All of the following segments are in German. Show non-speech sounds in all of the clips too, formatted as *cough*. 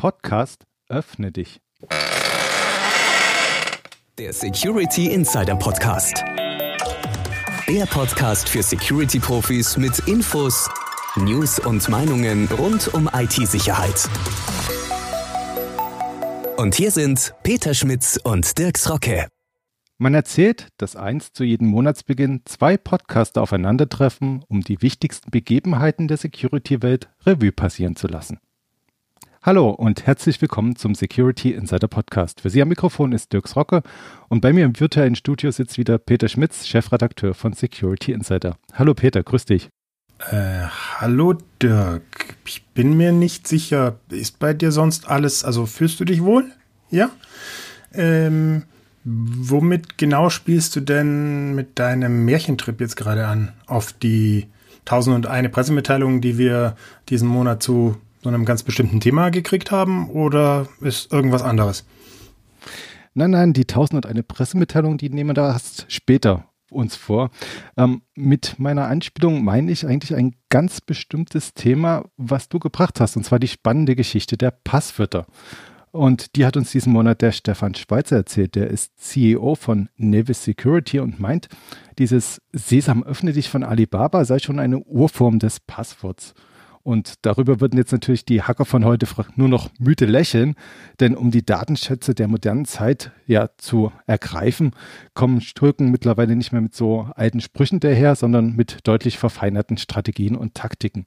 Podcast Öffne dich. Der Security Insider Podcast. Der Podcast für Security-Profis mit Infos, News und Meinungen rund um IT-Sicherheit. Und hier sind Peter Schmitz und Dirks Rocke. Man erzählt, dass einst zu jedem Monatsbeginn zwei Podcaster aufeinandertreffen, um die wichtigsten Begebenheiten der Security-Welt Revue passieren zu lassen. Hallo und herzlich willkommen zum Security Insider Podcast. Für Sie am Mikrofon ist Dirks Rocke und bei mir im virtuellen Studio sitzt wieder Peter Schmitz, Chefredakteur von Security Insider. Hallo Peter, grüß dich. Äh, hallo Dirk. Ich bin mir nicht sicher. Ist bei dir sonst alles, also fühlst du dich wohl? Ja? Ähm, womit genau spielst du denn mit deinem Märchentrip jetzt gerade an? Auf die 1001 Pressemitteilungen, die wir diesen Monat zu so einem ganz bestimmten Thema gekriegt haben oder ist irgendwas anderes? Nein, nein, die 1001 Pressemitteilung, die nehmen wir da erst später uns vor. Ähm, mit meiner Anspielung meine ich eigentlich ein ganz bestimmtes Thema, was du gebracht hast, und zwar die spannende Geschichte der Passwörter. Und die hat uns diesen Monat der Stefan Schweizer erzählt. Der ist CEO von Nevis Security und meint, dieses Sesam öffne dich von Alibaba sei schon eine Urform des Passworts. Und darüber würden jetzt natürlich die Hacker von heute nur noch müde lächeln, denn um die Datenschätze der modernen Zeit ja zu ergreifen, kommen Stürken mittlerweile nicht mehr mit so alten Sprüchen daher, sondern mit deutlich verfeinerten Strategien und Taktiken.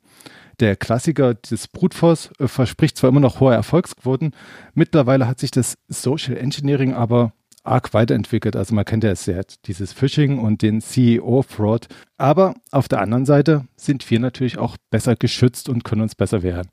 Der Klassiker des Brutforce äh, verspricht zwar immer noch hohe Erfolgsquoten, mittlerweile hat sich das Social Engineering aber arg weiterentwickelt. Also man kennt ja sehr dieses Phishing und den CEO-Fraud. Aber auf der anderen Seite sind wir natürlich auch besser geschützt und können uns besser wehren.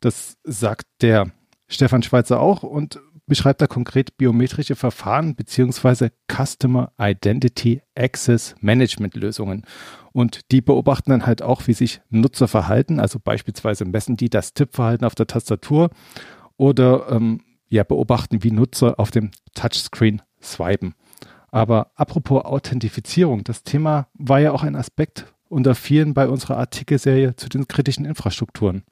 Das sagt der Stefan Schweizer auch und beschreibt da konkret biometrische Verfahren beziehungsweise Customer Identity Access Management Lösungen. Und die beobachten dann halt auch, wie sich Nutzer verhalten. Also beispielsweise messen die das Tippverhalten auf der Tastatur oder ähm, ja, beobachten, wie Nutzer auf dem Touchscreen swipen. Aber apropos Authentifizierung, das Thema war ja auch ein Aspekt unter vielen bei unserer Artikelserie zu den kritischen Infrastrukturen.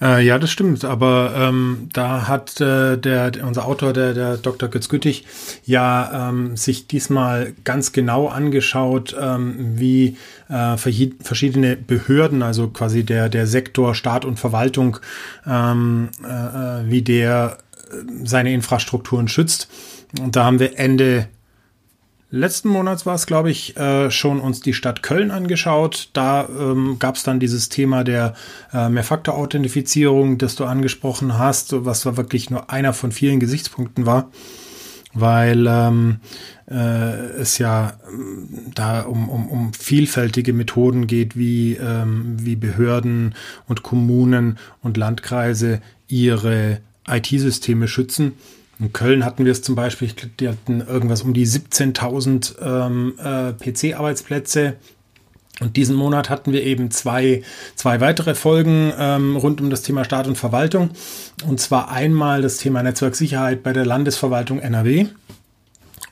Äh, ja, das stimmt. Aber ähm, da hat äh, der, unser Autor, der, der Dr. Götz Güttig, ja ähm, sich diesmal ganz genau angeschaut, ähm, wie äh, verschiedene Behörden, also quasi der, der Sektor Staat und Verwaltung, ähm, äh, äh wie der seine Infrastrukturen schützt. Und da haben wir Ende letzten Monats war es, glaube ich, äh, schon uns die Stadt Köln angeschaut. Da ähm, gab es dann dieses Thema der äh, Mehrfaktor-Authentifizierung, das du angesprochen hast, was wirklich nur einer von vielen Gesichtspunkten war, weil ähm, äh, es ja ähm, da um, um, um vielfältige Methoden geht, wie, ähm, wie Behörden und Kommunen und Landkreise ihre IT-Systeme schützen. In Köln hatten wir es zum Beispiel, die hatten irgendwas um die 17.000 ähm, äh, PC-Arbeitsplätze. Und diesen Monat hatten wir eben zwei, zwei weitere Folgen ähm, rund um das Thema Staat und Verwaltung. Und zwar einmal das Thema Netzwerksicherheit bei der Landesverwaltung NRW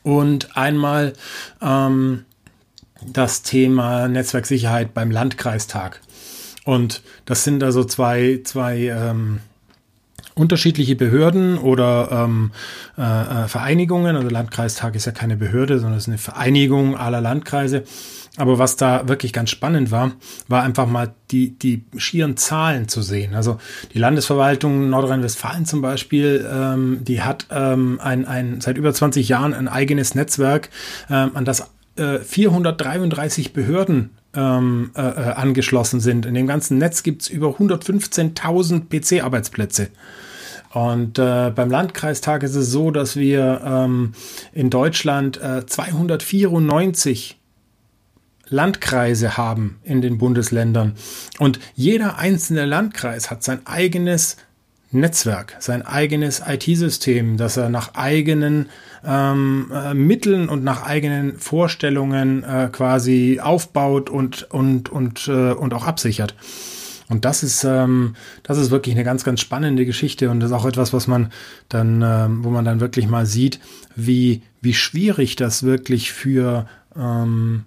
und einmal ähm, das Thema Netzwerksicherheit beim Landkreistag. Und das sind also zwei, zwei ähm, unterschiedliche Behörden oder ähm, äh, äh, Vereinigungen, also Landkreistag ist ja keine Behörde, sondern es ist eine Vereinigung aller Landkreise. Aber was da wirklich ganz spannend war, war einfach mal die, die schieren Zahlen zu sehen. Also die Landesverwaltung Nordrhein-Westfalen zum Beispiel, ähm, die hat ähm, ein, ein, seit über 20 Jahren ein eigenes Netzwerk, ähm, an das äh, 433 Behörden ähm, äh, äh, angeschlossen sind. In dem ganzen Netz gibt es über 115.000 PC-Arbeitsplätze. Und äh, beim Landkreistag ist es so, dass wir ähm, in Deutschland äh, 294 Landkreise haben in den Bundesländern. Und jeder einzelne Landkreis hat sein eigenes Netzwerk, sein eigenes IT-System, das er nach eigenen ähm, äh, Mitteln und nach eigenen Vorstellungen äh, quasi aufbaut und, und, und, äh, und auch absichert. Und das ist, ähm, das ist wirklich eine ganz, ganz spannende Geschichte und das ist auch etwas, was man dann, ähm, wo man dann wirklich mal sieht, wie, wie schwierig das wirklich für, ähm,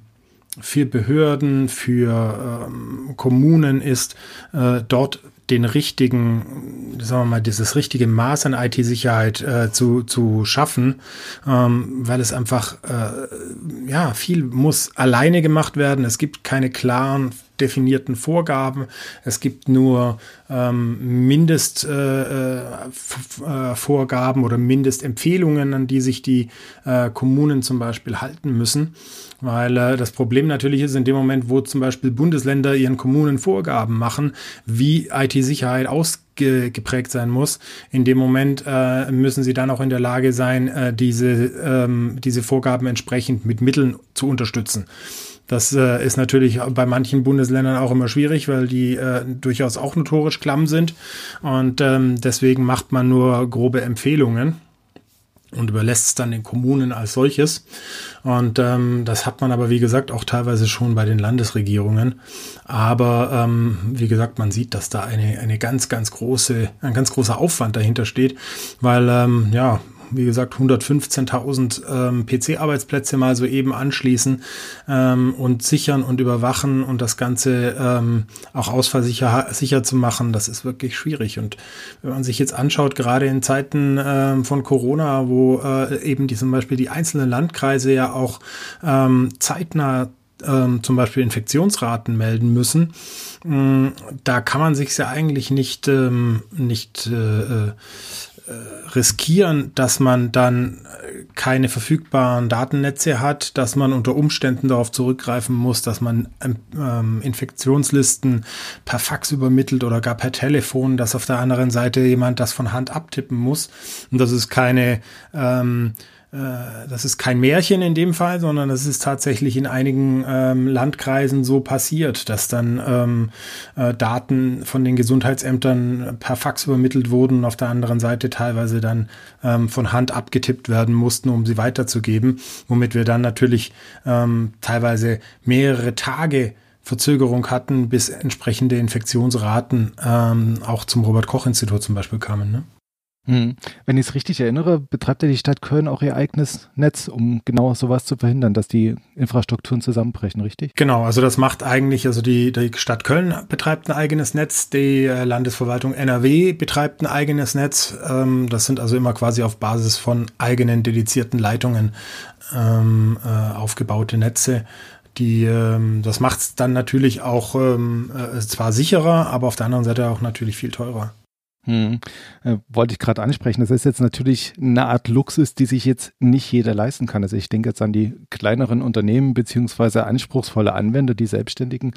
für Behörden, für ähm, Kommunen ist, äh, dort den richtigen, sagen wir mal, dieses richtige Maß an IT-Sicherheit äh, zu, zu schaffen, ähm, weil es einfach, äh, ja, viel muss alleine gemacht werden. Es gibt keine klaren definierten Vorgaben. Es gibt nur ähm, Mindestvorgaben äh, äh, oder Mindestempfehlungen, an die sich die äh, Kommunen zum Beispiel halten müssen. Weil äh, das Problem natürlich ist, in dem Moment, wo zum Beispiel Bundesländer ihren Kommunen Vorgaben machen, wie IT-Sicherheit ausgeprägt sein muss, in dem Moment äh, müssen sie dann auch in der Lage sein, äh, diese, ähm, diese Vorgaben entsprechend mit Mitteln zu unterstützen. Das äh, ist natürlich bei manchen Bundesländern auch immer schwierig, weil die äh, durchaus auch notorisch klamm sind. Und ähm, deswegen macht man nur grobe Empfehlungen und überlässt es dann den Kommunen als solches. Und ähm, das hat man aber, wie gesagt, auch teilweise schon bei den Landesregierungen. Aber ähm, wie gesagt, man sieht, dass da eine, eine ganz, ganz große, ein ganz großer Aufwand dahinter steht, weil ähm, ja, wie gesagt, 115.000 ähm, PC-Arbeitsplätze mal so eben anschließen ähm, und sichern und überwachen und das Ganze ähm, auch ausfallsicher sicher zu machen, das ist wirklich schwierig. Und wenn man sich jetzt anschaut, gerade in Zeiten ähm, von Corona, wo äh, eben die, zum Beispiel die einzelnen Landkreise ja auch ähm, zeitnah ähm, zum Beispiel Infektionsraten melden müssen, da kann man sich ja eigentlich nicht, ähm, nicht äh äh, riskieren, dass man dann äh, keine verfügbaren Datennetze hat, dass man unter Umständen darauf zurückgreifen muss, dass man ähm, ähm, Infektionslisten per Fax übermittelt oder gar per Telefon, dass auf der anderen Seite jemand das von Hand abtippen muss. Und das ist keine ähm, äh, das ist kein Märchen in dem Fall, sondern das ist tatsächlich in einigen ähm, Landkreisen so passiert, dass dann ähm, äh, Daten von den Gesundheitsämtern per Fax übermittelt wurden und auf der anderen Seite teilweise dann ähm, von Hand abgetippt werden mussten, um sie weiterzugeben, womit wir dann natürlich ähm, teilweise mehrere Tage Verzögerung hatten, bis entsprechende Infektionsraten ähm, auch zum Robert Koch Institut zum Beispiel kamen. Ne? Hm. Wenn ich es richtig erinnere, betreibt ja die Stadt Köln auch ihr eigenes Netz, um genau sowas zu verhindern, dass die Infrastrukturen zusammenbrechen, richtig? Genau, also das macht eigentlich, also die, die Stadt Köln betreibt ein eigenes Netz, die äh, Landesverwaltung NRW betreibt ein eigenes Netz. Ähm, das sind also immer quasi auf Basis von eigenen dedizierten Leitungen ähm, äh, aufgebaute Netze. Die, ähm, das macht es dann natürlich auch äh, zwar sicherer, aber auf der anderen Seite auch natürlich viel teurer. Hm. Äh, wollte ich gerade ansprechen. Das ist jetzt natürlich eine Art Luxus, die sich jetzt nicht jeder leisten kann. Also ich denke jetzt an die kleineren Unternehmen beziehungsweise anspruchsvolle Anwender, die Selbstständigen,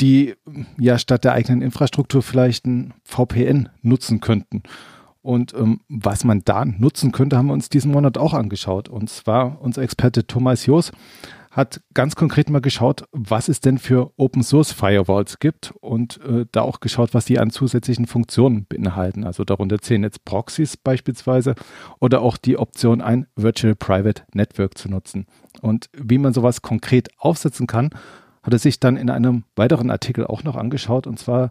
die ja statt der eigenen Infrastruktur vielleicht ein VPN nutzen könnten. Und ähm, was man da nutzen könnte, haben wir uns diesen Monat auch angeschaut. Und zwar unser Experte Thomas Joos hat ganz konkret mal geschaut, was es denn für Open Source Firewalls gibt und äh, da auch geschaut, was die an zusätzlichen Funktionen beinhalten. Also darunter zählen jetzt Proxys beispielsweise oder auch die Option, ein Virtual Private Network zu nutzen. Und wie man sowas konkret aufsetzen kann, hat er sich dann in einem weiteren Artikel auch noch angeschaut. Und zwar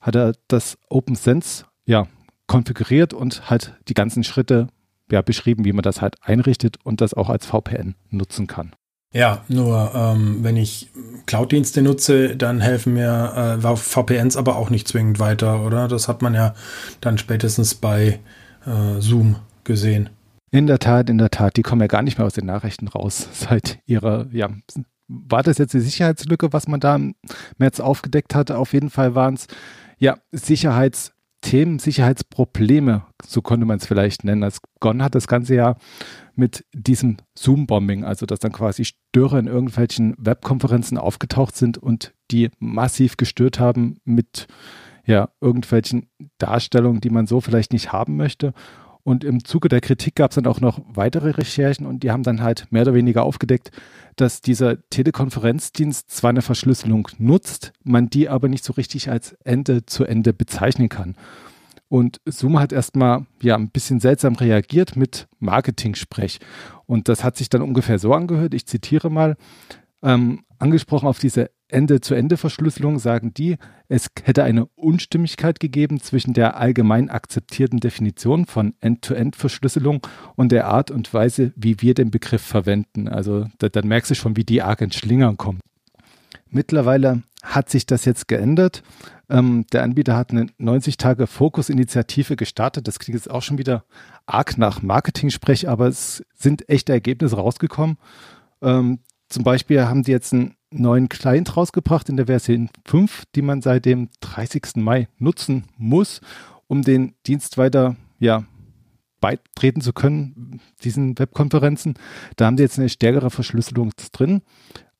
hat er das OpenSense ja, konfiguriert und halt die ganzen Schritte ja, beschrieben, wie man das halt einrichtet und das auch als VPN nutzen kann. Ja, nur ähm, wenn ich Cloud-Dienste nutze, dann helfen mir äh, VPNs aber auch nicht zwingend weiter, oder? Das hat man ja dann spätestens bei äh, Zoom gesehen. In der Tat, in der Tat, die kommen ja gar nicht mehr aus den Nachrichten raus *laughs* seit ihrer, ja, war das jetzt die Sicherheitslücke, was man da im März aufgedeckt hatte? Auf jeden Fall waren es ja Sicherheitsthemen, Sicherheitsprobleme, so konnte man es vielleicht nennen. Als begonnen hat das ganze Jahr mit diesem Zoom-Bombing, also dass dann quasi Störer in irgendwelchen Webkonferenzen aufgetaucht sind und die massiv gestört haben mit ja, irgendwelchen Darstellungen, die man so vielleicht nicht haben möchte. Und im Zuge der Kritik gab es dann auch noch weitere Recherchen und die haben dann halt mehr oder weniger aufgedeckt, dass dieser Telekonferenzdienst zwar eine Verschlüsselung nutzt, man die aber nicht so richtig als Ende zu Ende bezeichnen kann. Und Zoom hat erstmal ja ein bisschen seltsam reagiert mit Marketing-Sprech. Und das hat sich dann ungefähr so angehört. Ich zitiere mal. Ähm, angesprochen auf diese Ende-zu-Ende-Verschlüsselung sagen die, es hätte eine Unstimmigkeit gegeben zwischen der allgemein akzeptierten Definition von End-to-End-Verschlüsselung und der Art und Weise, wie wir den Begriff verwenden. Also da, dann merkst du schon, wie die arg ins Schlingern kommen. Mittlerweile hat sich das jetzt geändert. Ähm, der Anbieter hat eine 90-Tage-Fokus-Initiative gestartet. Das klingt jetzt auch schon wieder arg nach Marketing-Sprech, aber es sind echte Ergebnisse rausgekommen. Ähm, zum Beispiel haben die jetzt einen neuen Client rausgebracht in der Version 5, die man seit dem 30. Mai nutzen muss, um den Dienst weiter ja, beitreten zu können, diesen Webkonferenzen. Da haben die jetzt eine stärkere Verschlüsselung drin.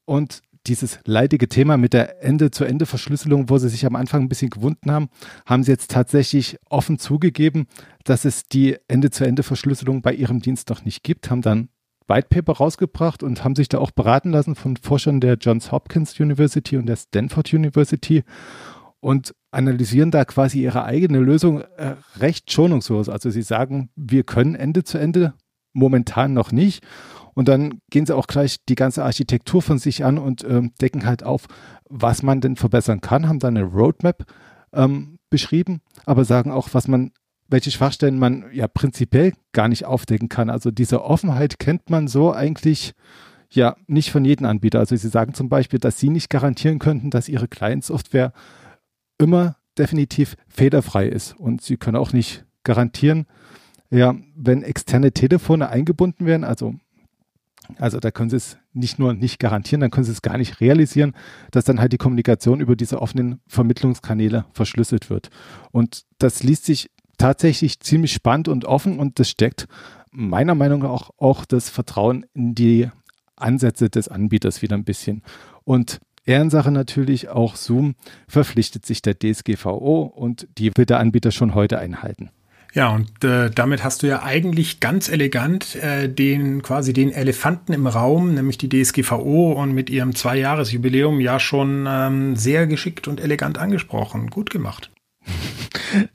Und dieses leidige Thema mit der Ende-zu-Ende-Verschlüsselung, wo sie sich am Anfang ein bisschen gewunden haben, haben sie jetzt tatsächlich offen zugegeben, dass es die Ende-zu-Ende-Verschlüsselung bei ihrem Dienst noch nicht gibt, haben dann White Paper rausgebracht und haben sich da auch beraten lassen von Forschern der Johns Hopkins University und der Stanford University und analysieren da quasi ihre eigene Lösung äh, recht schonungslos. Also sie sagen, wir können Ende zu Ende momentan noch nicht und dann gehen sie auch gleich die ganze Architektur von sich an und ähm, decken halt auf, was man denn verbessern kann, haben dann eine Roadmap ähm, beschrieben, aber sagen auch, was man, welche Schwachstellen man ja prinzipiell gar nicht aufdecken kann. Also diese Offenheit kennt man so eigentlich ja nicht von jedem Anbieter. Also sie sagen zum Beispiel, dass sie nicht garantieren könnten, dass ihre Client-Software immer definitiv fehlerfrei ist. Und sie können auch nicht garantieren, ja, wenn externe Telefone eingebunden werden, also also da können Sie es nicht nur nicht garantieren, dann können Sie es gar nicht realisieren, dass dann halt die Kommunikation über diese offenen Vermittlungskanäle verschlüsselt wird. Und das liest sich tatsächlich ziemlich spannend und offen und das steckt meiner Meinung nach auch, auch das Vertrauen in die Ansätze des Anbieters wieder ein bisschen. Und Ehrensache natürlich auch Zoom verpflichtet sich der DSGVO und die wird der Anbieter schon heute einhalten. Ja, und äh, damit hast du ja eigentlich ganz elegant äh, den quasi den Elefanten im Raum, nämlich die DSGVO und mit ihrem Zweijahresjubiläum ja schon ähm, sehr geschickt und elegant angesprochen. Gut gemacht.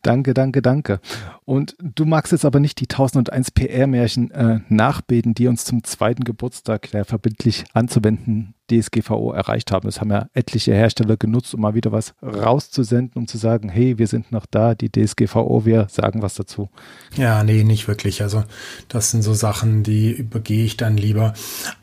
Danke, danke, danke. Und du magst jetzt aber nicht die 1001 PR-Märchen äh, nachbeten, die uns zum zweiten Geburtstag der verbindlich anzuwenden DSGVO erreicht haben. Das haben ja etliche Hersteller genutzt, um mal wieder was rauszusenden, um zu sagen, hey, wir sind noch da, die DSGVO, wir sagen was dazu. Ja, nee, nicht wirklich. Also das sind so Sachen, die übergehe ich dann lieber.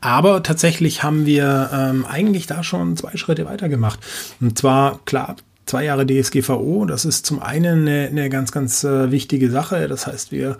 Aber tatsächlich haben wir ähm, eigentlich da schon zwei Schritte weiter gemacht. Und zwar, klar, zwei Jahre DSGVO. Das ist zum einen eine, eine ganz, ganz äh, wichtige Sache. Das heißt, wir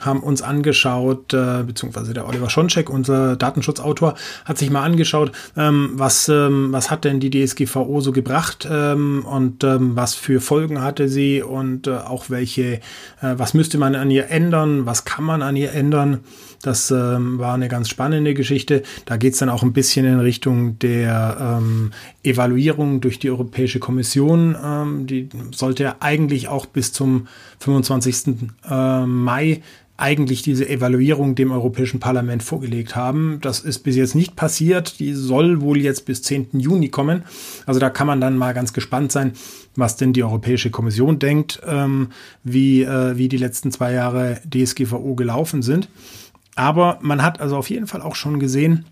haben uns angeschaut, äh, beziehungsweise der Oliver Schoncheck, unser Datenschutzautor, hat sich mal angeschaut, ähm, was, ähm, was hat denn die DSGVO so gebracht ähm, und ähm, was für Folgen hatte sie und äh, auch welche, äh, was müsste man an ihr ändern, was kann man an ihr ändern. Das ähm, war eine ganz spannende Geschichte. Da geht es dann auch ein bisschen in Richtung der ähm, Evaluierung durch die Europäische Kommission. Ähm, die sollte eigentlich auch bis zum 25. Äh, Mai eigentlich diese Evaluierung dem Europäischen Parlament vorgelegt haben. Das ist bis jetzt nicht passiert. Die soll wohl jetzt bis 10. Juni kommen. Also da kann man dann mal ganz gespannt sein, was denn die Europäische Kommission denkt, ähm, wie, äh, wie die letzten zwei Jahre DSGVO gelaufen sind. Aber man hat also auf jeden Fall auch schon gesehen,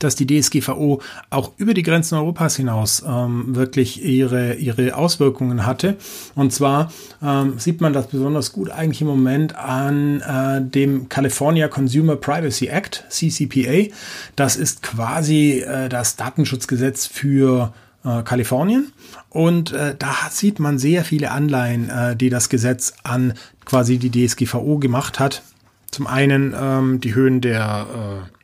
dass die DSGVO auch über die Grenzen Europas hinaus ähm, wirklich ihre, ihre Auswirkungen hatte. Und zwar ähm, sieht man das besonders gut eigentlich im Moment an äh, dem California Consumer Privacy Act, CCPA. Das ist quasi äh, das Datenschutzgesetz für äh, Kalifornien. Und äh, da sieht man sehr viele Anleihen, äh, die das Gesetz an quasi die DSGVO gemacht hat. Zum einen ähm, die Höhen der äh,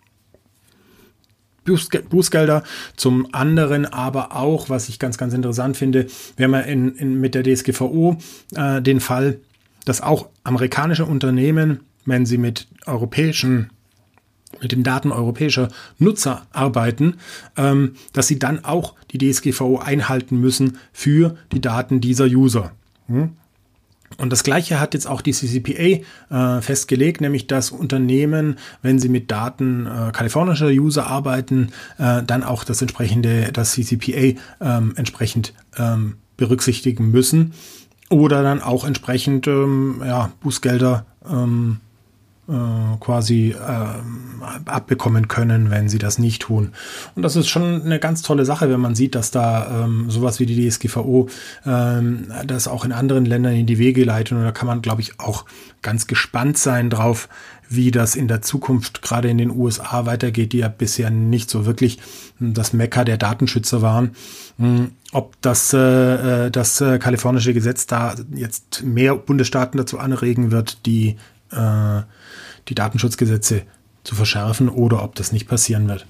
Bußgelder, zum anderen aber auch, was ich ganz, ganz interessant finde, wir haben ja in, in, mit der DSGVO äh, den Fall, dass auch amerikanische Unternehmen, wenn sie mit europäischen mit den Daten europäischer Nutzer arbeiten, ähm, dass sie dann auch die DSGVO einhalten müssen für die Daten dieser User. Hm? Und das Gleiche hat jetzt auch die CCPA äh, festgelegt, nämlich dass Unternehmen, wenn sie mit Daten äh, kalifornischer User arbeiten, äh, dann auch das entsprechende, das CCPA ähm, entsprechend ähm, berücksichtigen müssen. Oder dann auch entsprechend ähm, ja, Bußgelder ähm, äh, quasi äh, abbekommen können, wenn sie das nicht tun. Und das ist schon eine ganz tolle Sache, wenn man sieht, dass da ähm, sowas wie die DSGVO ähm, das auch in anderen Ländern in die Wege leitet. Und da kann man, glaube ich, auch ganz gespannt sein drauf, wie das in der Zukunft gerade in den USA weitergeht, die ja bisher nicht so wirklich das Mekka der Datenschützer waren. Hm, ob das, äh, äh, das äh, kalifornische Gesetz da jetzt mehr Bundesstaaten dazu anregen wird, die äh, die Datenschutzgesetze zu verschärfen oder ob das nicht passieren wird.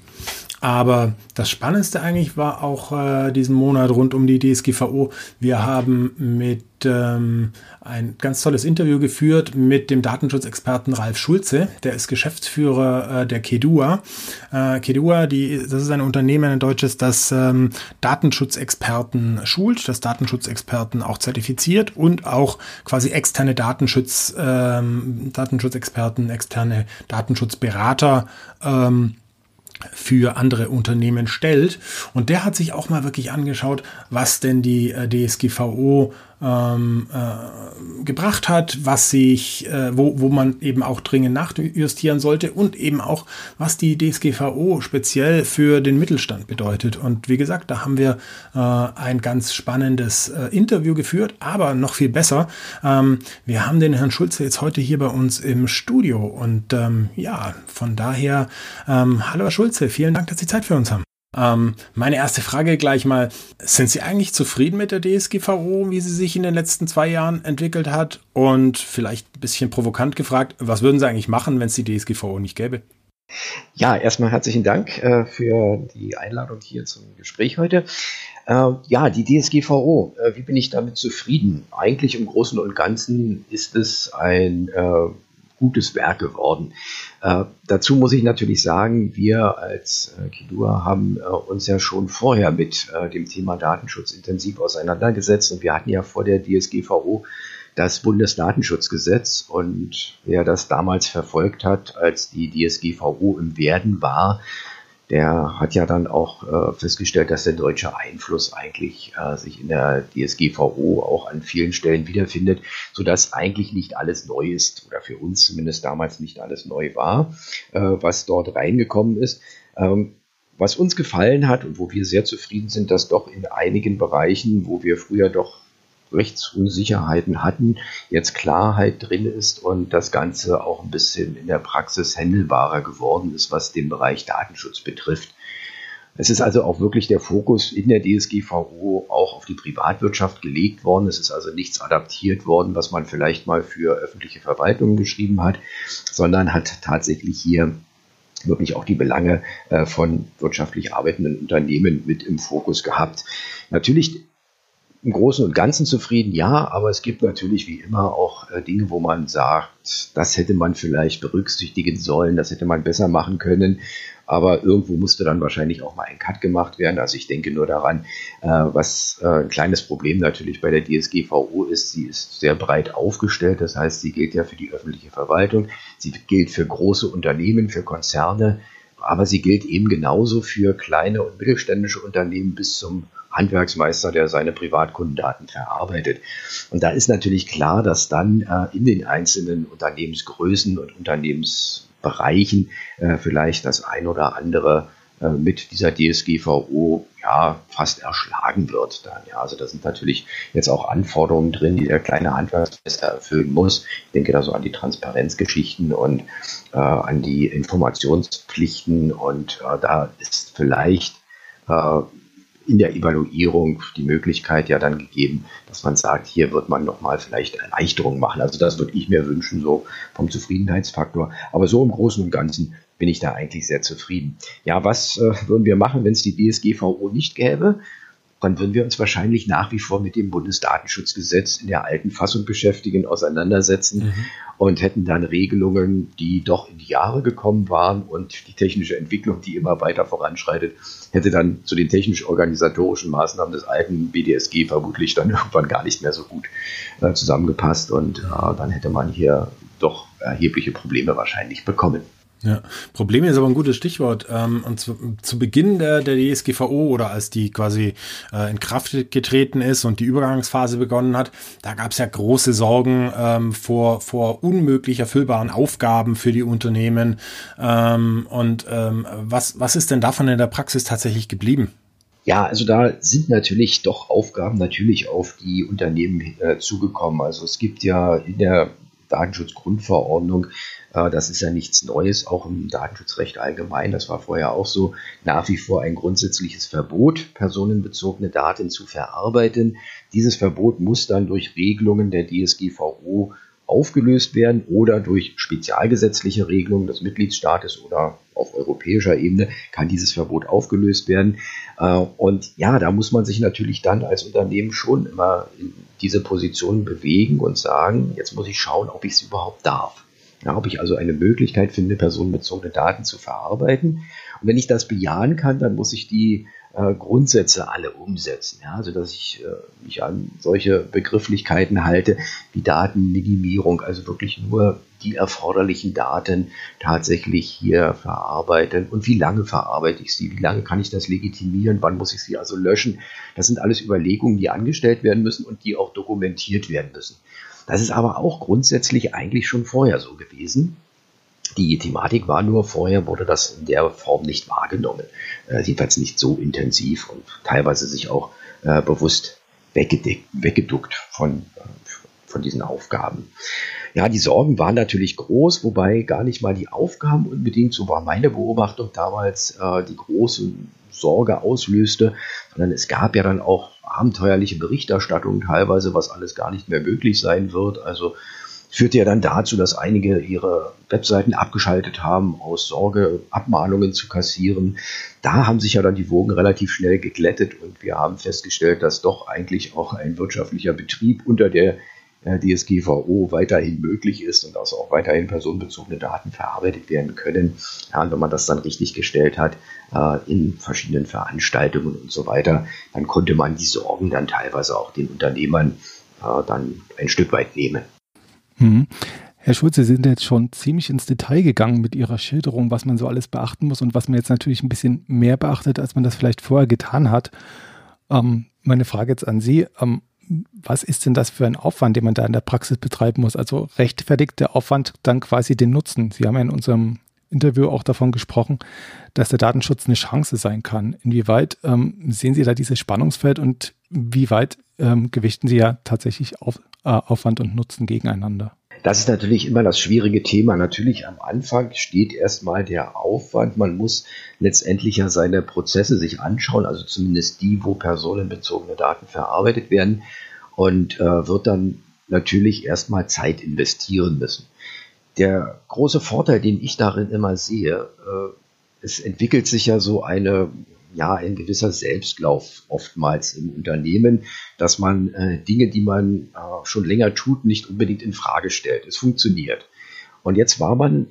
Aber das Spannendste eigentlich war auch äh, diesen Monat rund um die DSGVO. Wir haben mit ähm, ein ganz tolles Interview geführt mit dem Datenschutzexperten Ralf Schulze. Der ist Geschäftsführer äh, der Kedua. Äh, Kedua, die, das ist ein Unternehmen, ein deutsches, das ähm, Datenschutzexperten schult, das Datenschutzexperten auch zertifiziert und auch quasi externe Datenschutz, ähm, Datenschutzexperten, externe Datenschutzberater ähm, für andere Unternehmen stellt. Und der hat sich auch mal wirklich angeschaut, was denn die äh, DSGVO ähm, äh, gebracht hat, was sich, äh, wo, wo man eben auch dringend nachjustieren sollte und eben auch, was die DSGVO speziell für den Mittelstand bedeutet. Und wie gesagt, da haben wir äh, ein ganz spannendes äh, Interview geführt, aber noch viel besser. Ähm, wir haben den Herrn Schulze jetzt heute hier bei uns im Studio und ähm, ja, von daher, ähm, hallo Herr Schulze, vielen Dank, dass Sie Zeit für uns haben. Ähm, meine erste Frage gleich mal, sind Sie eigentlich zufrieden mit der DSGVO, wie sie sich in den letzten zwei Jahren entwickelt hat? Und vielleicht ein bisschen provokant gefragt, was würden Sie eigentlich machen, wenn es die DSGVO nicht gäbe? Ja, erstmal herzlichen Dank äh, für die Einladung hier zum Gespräch heute. Äh, ja, die DSGVO, äh, wie bin ich damit zufrieden? Eigentlich im Großen und Ganzen ist es ein äh, gutes Werk geworden. Äh, dazu muss ich natürlich sagen, wir als äh, Kidua haben äh, uns ja schon vorher mit äh, dem Thema Datenschutz intensiv auseinandergesetzt. Und wir hatten ja vor der DSGVO das Bundesdatenschutzgesetz. Und wer das damals verfolgt hat, als die DSGVO im Werden war, der hat ja dann auch äh, festgestellt, dass der deutsche Einfluss eigentlich äh, sich in der DSGVO auch an vielen Stellen wiederfindet, sodass eigentlich nicht alles neu ist oder für uns zumindest damals nicht alles neu war, äh, was dort reingekommen ist. Ähm, was uns gefallen hat und wo wir sehr zufrieden sind, dass doch in einigen Bereichen, wo wir früher doch Rechtsunsicherheiten hatten, jetzt Klarheit drin ist und das Ganze auch ein bisschen in der Praxis händelbarer geworden ist, was den Bereich Datenschutz betrifft. Es ist also auch wirklich der Fokus in der DSGVO auch auf die Privatwirtschaft gelegt worden. Es ist also nichts adaptiert worden, was man vielleicht mal für öffentliche Verwaltungen geschrieben hat, sondern hat tatsächlich hier wirklich auch die Belange äh, von wirtschaftlich arbeitenden Unternehmen mit im Fokus gehabt. Natürlich im Großen und Ganzen zufrieden, ja, aber es gibt natürlich wie immer auch äh, Dinge, wo man sagt, das hätte man vielleicht berücksichtigen sollen, das hätte man besser machen können. Aber irgendwo musste dann wahrscheinlich auch mal ein Cut gemacht werden. Also ich denke nur daran, äh, was äh, ein kleines Problem natürlich bei der DSGVO ist, sie ist sehr breit aufgestellt. Das heißt, sie gilt ja für die öffentliche Verwaltung, sie gilt für große Unternehmen, für Konzerne, aber sie gilt eben genauso für kleine und mittelständische Unternehmen bis zum Handwerksmeister, der seine Privatkundendaten verarbeitet. Und da ist natürlich klar, dass dann äh, in den einzelnen Unternehmensgrößen und Unternehmensbereichen äh, vielleicht das ein oder andere äh, mit dieser DSGVO ja fast erschlagen wird dann ja also da sind natürlich jetzt auch Anforderungen drin die der kleine Handwerksmeister erfüllen muss ich denke da so an die Transparenzgeschichten und an die Informationspflichten und da ist vielleicht in der Evaluierung die Möglichkeit ja dann gegeben, dass man sagt, hier wird man nochmal vielleicht Erleichterungen machen. Also das würde ich mir wünschen, so vom Zufriedenheitsfaktor. Aber so im Großen und Ganzen bin ich da eigentlich sehr zufrieden. Ja, was äh, würden wir machen, wenn es die DSGVO nicht gäbe? Dann würden wir uns wahrscheinlich nach wie vor mit dem Bundesdatenschutzgesetz in der alten Fassung beschäftigen, auseinandersetzen mhm. und hätten dann Regelungen, die doch in die Jahre gekommen waren und die technische Entwicklung, die immer weiter voranschreitet, hätte dann zu den technisch-organisatorischen Maßnahmen des alten BDSG vermutlich dann *laughs* irgendwann gar nicht mehr so gut äh, zusammengepasst und äh, dann hätte man hier doch erhebliche Probleme wahrscheinlich bekommen. Ja, Problem ist aber ein gutes Stichwort. Ähm, und zu, zu Beginn der, der DSGVO oder als die quasi äh, in Kraft getreten ist und die Übergangsphase begonnen hat, da gab es ja große Sorgen ähm, vor, vor unmöglich erfüllbaren Aufgaben für die Unternehmen. Ähm, und was, was ist denn davon in der Praxis tatsächlich geblieben? Ja, also da sind natürlich doch Aufgaben natürlich auf die Unternehmen äh, zugekommen. Also es gibt ja in der Datenschutzgrundverordnung das ist ja nichts Neues, auch im Datenschutzrecht allgemein. Das war vorher auch so nach wie vor ein grundsätzliches Verbot, personenbezogene Daten zu verarbeiten. Dieses Verbot muss dann durch Regelungen der DSGVO aufgelöst werden oder durch spezialgesetzliche Regelungen des Mitgliedstaates oder auf europäischer Ebene kann dieses Verbot aufgelöst werden. Äh, und ja, da muss man sich natürlich dann als Unternehmen schon immer in diese Position bewegen und sagen, jetzt muss ich schauen, ob ich es überhaupt darf. Ja, ob ich also eine Möglichkeit finde, personenbezogene Daten zu verarbeiten. Und wenn ich das bejahen kann, dann muss ich die äh, Grundsätze alle umsetzen. Ja, also dass ich äh, mich an solche Begrifflichkeiten halte wie Datenminimierung, also wirklich nur die erforderlichen Daten tatsächlich hier verarbeiten und wie lange verarbeite ich sie, wie lange kann ich das legitimieren, wann muss ich sie also löschen. Das sind alles Überlegungen, die angestellt werden müssen und die auch dokumentiert werden müssen. Das ist aber auch grundsätzlich eigentlich schon vorher so gewesen. Die Thematik war nur, vorher wurde das in der Form nicht wahrgenommen. Äh, jedenfalls nicht so intensiv und teilweise sich auch äh, bewusst weggeduckt von, äh, von diesen Aufgaben. Ja, die Sorgen waren natürlich groß, wobei gar nicht mal die Aufgaben unbedingt, so war meine Beobachtung damals, äh, die große Sorge auslöste, sondern es gab ja dann auch abenteuerliche Berichterstattung teilweise, was alles gar nicht mehr möglich sein wird. Also führte ja dann dazu, dass einige ihre Webseiten abgeschaltet haben, aus Sorge Abmahnungen zu kassieren. Da haben sich ja dann die Wogen relativ schnell geglättet und wir haben festgestellt, dass doch eigentlich auch ein wirtschaftlicher Betrieb unter der DSGVO weiterhin möglich ist und dass auch weiterhin personenbezogene Daten verarbeitet werden können. Ja, wenn man das dann richtig gestellt hat äh, in verschiedenen Veranstaltungen und so weiter, dann konnte man die Sorgen dann teilweise auch den Unternehmern äh, dann ein Stück weit nehmen. Mhm. Herr Schulze, Sie sind jetzt schon ziemlich ins Detail gegangen mit Ihrer Schilderung, was man so alles beachten muss und was man jetzt natürlich ein bisschen mehr beachtet, als man das vielleicht vorher getan hat. Ähm, meine Frage jetzt an Sie. Ähm, was ist denn das für ein Aufwand, den man da in der Praxis betreiben muss? Also rechtfertigt der Aufwand dann quasi den Nutzen? Sie haben ja in unserem Interview auch davon gesprochen, dass der Datenschutz eine Chance sein kann. Inwieweit ähm, sehen Sie da dieses Spannungsfeld und wie weit ähm, gewichten Sie ja tatsächlich auf, äh, Aufwand und Nutzen gegeneinander? Das ist natürlich immer das schwierige Thema. Natürlich am Anfang steht erstmal der Aufwand. Man muss letztendlich ja seine Prozesse sich anschauen, also zumindest die, wo personenbezogene Daten verarbeitet werden und äh, wird dann natürlich erstmal Zeit investieren müssen. Der große Vorteil, den ich darin immer sehe, äh, es entwickelt sich ja so eine ja ein gewisser Selbstlauf oftmals im Unternehmen, dass man äh, Dinge, die man äh, schon länger tut, nicht unbedingt in Frage stellt. Es funktioniert. Und jetzt war man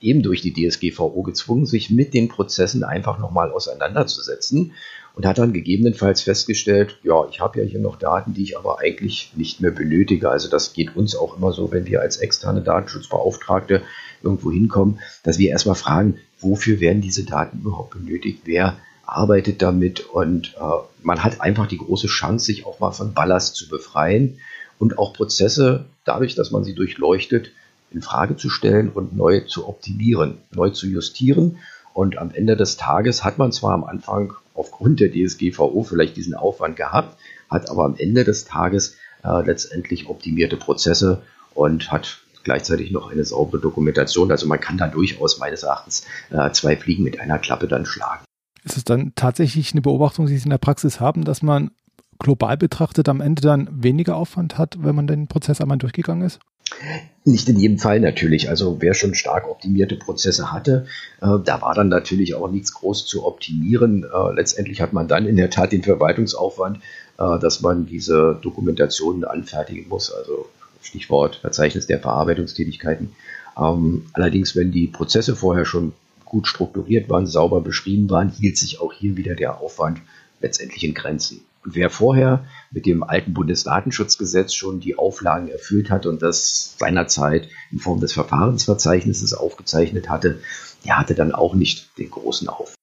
eben durch die DSGVO gezwungen, sich mit den Prozessen einfach nochmal auseinanderzusetzen und hat dann gegebenenfalls festgestellt, ja, ich habe ja hier noch Daten, die ich aber eigentlich nicht mehr benötige. Also das geht uns auch immer so, wenn wir als externe Datenschutzbeauftragte irgendwo hinkommen, dass wir erstmal fragen, wofür werden diese Daten überhaupt benötigt? Wer arbeitet damit und äh, man hat einfach die große Chance, sich auch mal von Ballast zu befreien und auch Prozesse, dadurch, dass man sie durchleuchtet, in Frage zu stellen und neu zu optimieren, neu zu justieren. Und am Ende des Tages hat man zwar am Anfang aufgrund der DSGVO vielleicht diesen Aufwand gehabt, hat aber am Ende des Tages äh, letztendlich optimierte Prozesse und hat gleichzeitig noch eine saubere Dokumentation. Also man kann da durchaus meines Erachtens äh, zwei Fliegen mit einer Klappe dann schlagen. Ist es dann tatsächlich eine Beobachtung, die Sie in der Praxis haben, dass man global betrachtet am Ende dann weniger Aufwand hat, wenn man den Prozess einmal durchgegangen ist? Nicht in jedem Fall natürlich. Also wer schon stark optimierte Prozesse hatte, äh, da war dann natürlich auch nichts groß zu optimieren. Äh, letztendlich hat man dann in der Tat den Verwaltungsaufwand, äh, dass man diese Dokumentationen anfertigen muss. Also Stichwort Verzeichnis der Verarbeitungstätigkeiten. Ähm, allerdings, wenn die Prozesse vorher schon gut strukturiert waren, sauber beschrieben waren, hielt sich auch hier wieder der Aufwand letztendlich in Grenzen. wer vorher mit dem alten Bundesdatenschutzgesetz schon die Auflagen erfüllt hat und das seinerzeit in Form des Verfahrensverzeichnisses aufgezeichnet hatte, der hatte dann auch nicht den großen Aufwand.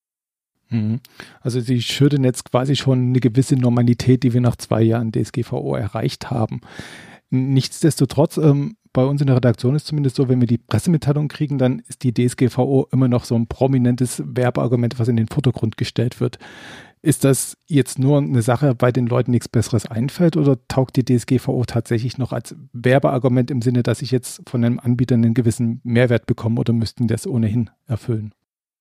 Mhm. Also Sie schürden jetzt quasi schon eine gewisse Normalität, die wir nach zwei Jahren DSGVO erreicht haben. Nichtsdestotrotz, ähm, bei uns in der Redaktion ist zumindest so, wenn wir die Pressemitteilung kriegen, dann ist die DSGVO immer noch so ein prominentes Werbeargument, was in den Vordergrund gestellt wird. Ist das jetzt nur eine Sache, bei den Leuten nichts Besseres einfällt oder taugt die DSGVO tatsächlich noch als Werbeargument im Sinne, dass ich jetzt von einem Anbieter einen gewissen Mehrwert bekomme oder müssten das ohnehin erfüllen?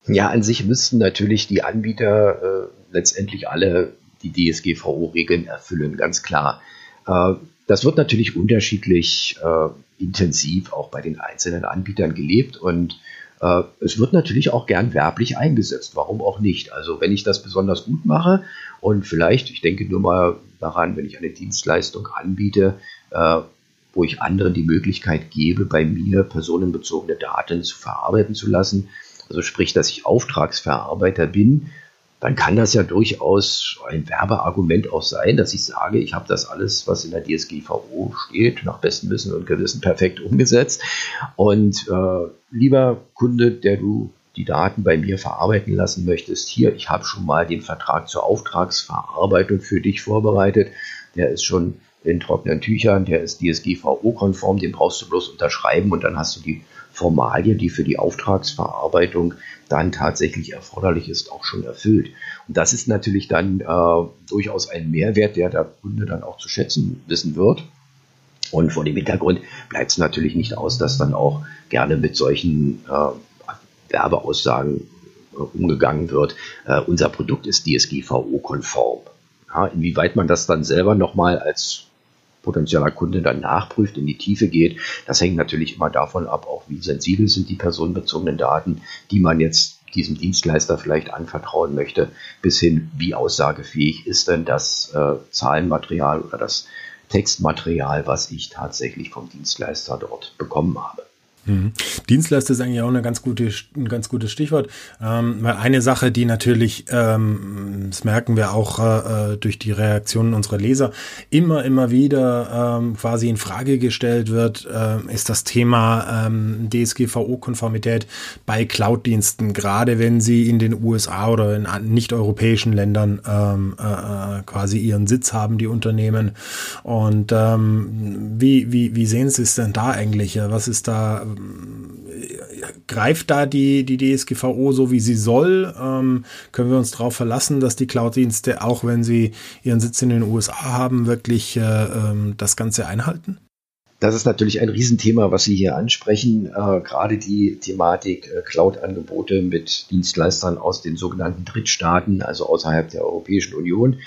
Ja, an sich müssten natürlich die Anbieter äh, letztendlich alle die DSGVO-Regeln erfüllen, ganz klar. Äh, das wird natürlich unterschiedlich äh, intensiv auch bei den einzelnen Anbietern gelebt und äh, es wird natürlich auch gern werblich eingesetzt. Warum auch nicht? Also wenn ich das besonders gut mache und vielleicht, ich denke nur mal daran, wenn ich eine Dienstleistung anbiete, äh, wo ich anderen die Möglichkeit gebe, bei mir personenbezogene Daten zu verarbeiten zu lassen, also sprich, dass ich Auftragsverarbeiter bin, dann kann das ja durchaus ein Werbeargument auch sein, dass ich sage, ich habe das alles, was in der DSGVO steht, nach bestem Wissen und Gewissen perfekt umgesetzt. Und äh, lieber Kunde, der du die Daten bei mir verarbeiten lassen möchtest, hier, ich habe schon mal den Vertrag zur Auftragsverarbeitung für dich vorbereitet. Der ist schon in trockenen Tüchern, der ist DSGVO-konform, den brauchst du bloß unterschreiben und dann hast du die Formalie, die für die Auftragsverarbeitung dann tatsächlich erforderlich ist, auch schon erfüllt. Und das ist natürlich dann äh, durchaus ein Mehrwert, der der Kunde dann auch zu schätzen wissen wird. Und vor dem Hintergrund bleibt es natürlich nicht aus, dass dann auch gerne mit solchen äh, Werbeaussagen äh, umgegangen wird. Äh, unser Produkt ist DSGVO-konform. Ja, inwieweit man das dann selber nochmal als potenzieller Kunde dann nachprüft, in die Tiefe geht. Das hängt natürlich immer davon ab, auch wie sensibel sind die personenbezogenen Daten, die man jetzt diesem Dienstleister vielleicht anvertrauen möchte, bis hin, wie aussagefähig ist denn das äh, Zahlenmaterial oder das Textmaterial, was ich tatsächlich vom Dienstleister dort bekommen habe. Mhm. Dienstleister ist eigentlich auch eine ganz gute, ein ganz gutes Stichwort. Ähm, weil eine Sache, die natürlich, ähm, das merken wir auch äh, durch die Reaktionen unserer Leser, immer, immer wieder ähm, quasi in Frage gestellt wird, äh, ist das Thema ähm, DSGVO-Konformität bei Cloud-Diensten, gerade wenn sie in den USA oder in nicht-europäischen Ländern ähm, äh, äh, quasi ihren Sitz haben, die Unternehmen. Und ähm, wie, wie, wie sehen Sie es denn da eigentlich? Was ist da greift da die, die DSGVO so, wie sie soll? Ähm, können wir uns darauf verlassen, dass die Cloud-Dienste, auch wenn sie ihren Sitz in den USA haben, wirklich äh, ähm, das Ganze einhalten? Das ist natürlich ein Riesenthema, was Sie hier ansprechen. Äh, gerade die Thematik äh, Cloud-Angebote mit Dienstleistern aus den sogenannten Drittstaaten, also außerhalb der Europäischen Union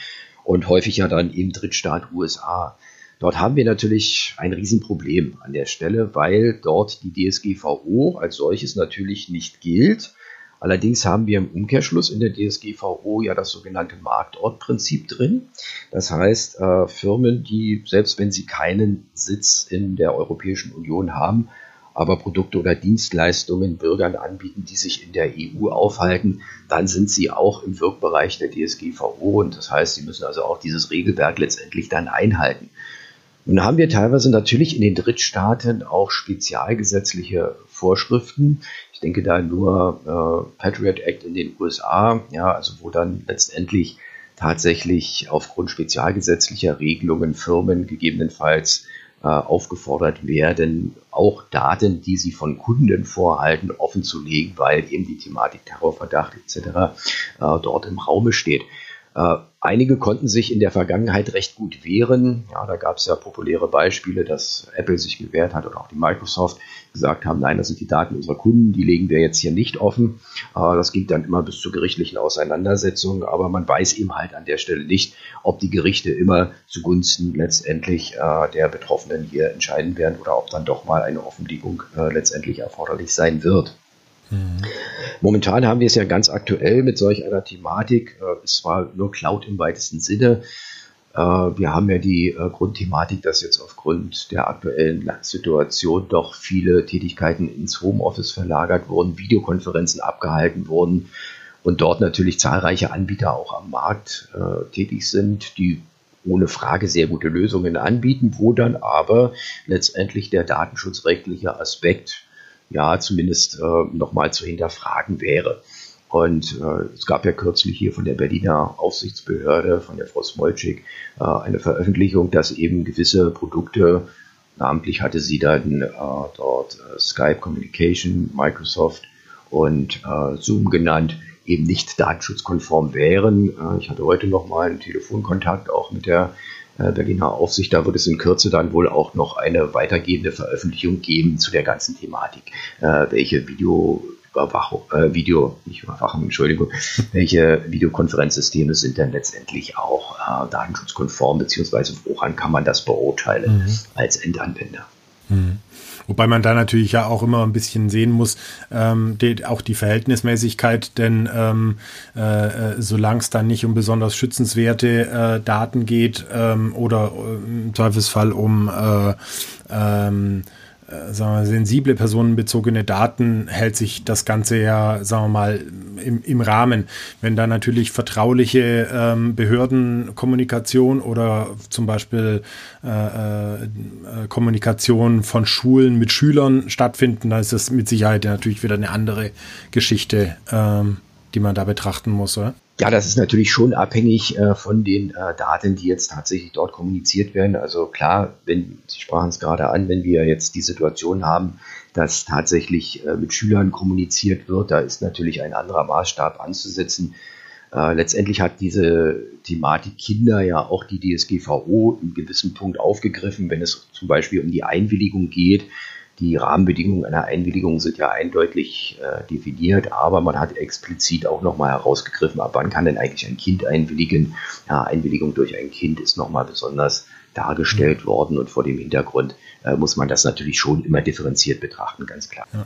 und häufig ja dann im Drittstaat USA. Dort haben wir natürlich ein Riesenproblem an der Stelle, weil dort die DSGVO als solches natürlich nicht gilt. Allerdings haben wir im Umkehrschluss in der DSGVO ja das sogenannte Marktortprinzip drin. Das heißt, äh, Firmen, die selbst wenn sie keinen Sitz in der Europäischen Union haben, aber Produkte oder Dienstleistungen Bürgern anbieten, die sich in der EU aufhalten, dann sind sie auch im Wirkbereich der DSGVO und das heißt, sie müssen also auch dieses Regelwerk letztendlich dann einhalten. Nun haben wir teilweise natürlich in den Drittstaaten auch spezialgesetzliche Vorschriften. Ich denke da nur äh, Patriot Act in den USA, ja, also wo dann letztendlich tatsächlich aufgrund spezialgesetzlicher Regelungen Firmen gegebenenfalls äh, aufgefordert werden, auch Daten, die sie von Kunden vorhalten, offenzulegen, weil eben die Thematik Terrorverdacht etc. Äh, dort im Raume steht. Äh, einige konnten sich in der Vergangenheit recht gut wehren. Ja, da gab es ja populäre Beispiele, dass Apple sich gewehrt hat oder auch die Microsoft gesagt haben, nein, das sind die Daten unserer Kunden, die legen wir jetzt hier nicht offen. Äh, das ging dann immer bis zu gerichtlichen Auseinandersetzungen, aber man weiß eben halt an der Stelle nicht, ob die Gerichte immer zugunsten letztendlich äh, der Betroffenen hier entscheiden werden oder ob dann doch mal eine Offenlegung äh, letztendlich erforderlich sein wird. Mhm. Momentan haben wir es ja ganz aktuell mit solch einer Thematik. Äh, es war nur Cloud im weitesten Sinne. Äh, wir haben ja die äh, Grundthematik, dass jetzt aufgrund der aktuellen Situation doch viele Tätigkeiten ins Homeoffice verlagert wurden, Videokonferenzen abgehalten wurden und dort natürlich zahlreiche Anbieter auch am Markt äh, tätig sind, die ohne Frage sehr gute Lösungen anbieten, wo dann aber letztendlich der datenschutzrechtliche Aspekt ja zumindest äh, nochmal zu hinterfragen wäre. Und äh, es gab ja kürzlich hier von der Berliner Aufsichtsbehörde, von der Frau Smolczyk, äh, eine Veröffentlichung, dass eben gewisse Produkte, namentlich hatte sie dann äh, dort äh, Skype Communication, Microsoft und äh, Zoom genannt, eben nicht datenschutzkonform wären. Äh, ich hatte heute noch mal einen Telefonkontakt auch mit der Berliner Aufsicht. Da wird es in Kürze dann wohl auch noch eine weitergehende Veröffentlichung geben zu der ganzen Thematik, äh, welche Videoüberwachung, äh, Video, nicht Überwachung, Entschuldigung, *laughs* welche Videokonferenzsysteme sind denn letztendlich auch äh, datenschutzkonform, beziehungsweise woran kann man das beurteilen mhm. als Endanwender. Mhm. Wobei man da natürlich ja auch immer ein bisschen sehen muss, ähm, die, auch die Verhältnismäßigkeit, denn ähm, äh, äh solange es dann nicht um besonders schützenswerte äh, Daten geht ähm, oder äh, im Zweifelsfall um äh, ähm, äh, sagen wir, sensible personenbezogene Daten hält sich das Ganze ja, sagen wir mal, im, im Rahmen. Wenn da natürlich vertrauliche ähm, Behördenkommunikation oder zum Beispiel äh, äh, Kommunikation von Schulen mit Schülern stattfinden, dann ist das mit Sicherheit natürlich wieder eine andere Geschichte, ähm, die man da betrachten muss, oder? Ja, das ist natürlich schon abhängig äh, von den äh, Daten, die jetzt tatsächlich dort kommuniziert werden. Also klar, wenn Sie sprachen es gerade an, wenn wir jetzt die Situation haben, dass tatsächlich äh, mit Schülern kommuniziert wird, da ist natürlich ein anderer Maßstab anzusetzen. Äh, letztendlich hat diese Thematik Kinder ja auch die DSGVO in gewissem Punkt aufgegriffen, wenn es zum Beispiel um die Einwilligung geht die Rahmenbedingungen einer Einwilligung sind ja eindeutig äh, definiert, aber man hat explizit auch nochmal herausgegriffen, ab wann kann denn eigentlich ein Kind einwilligen. Ja, Einwilligung durch ein Kind ist nochmal besonders dargestellt mhm. worden und vor dem Hintergrund äh, muss man das natürlich schon immer differenziert betrachten, ganz klar. Ja,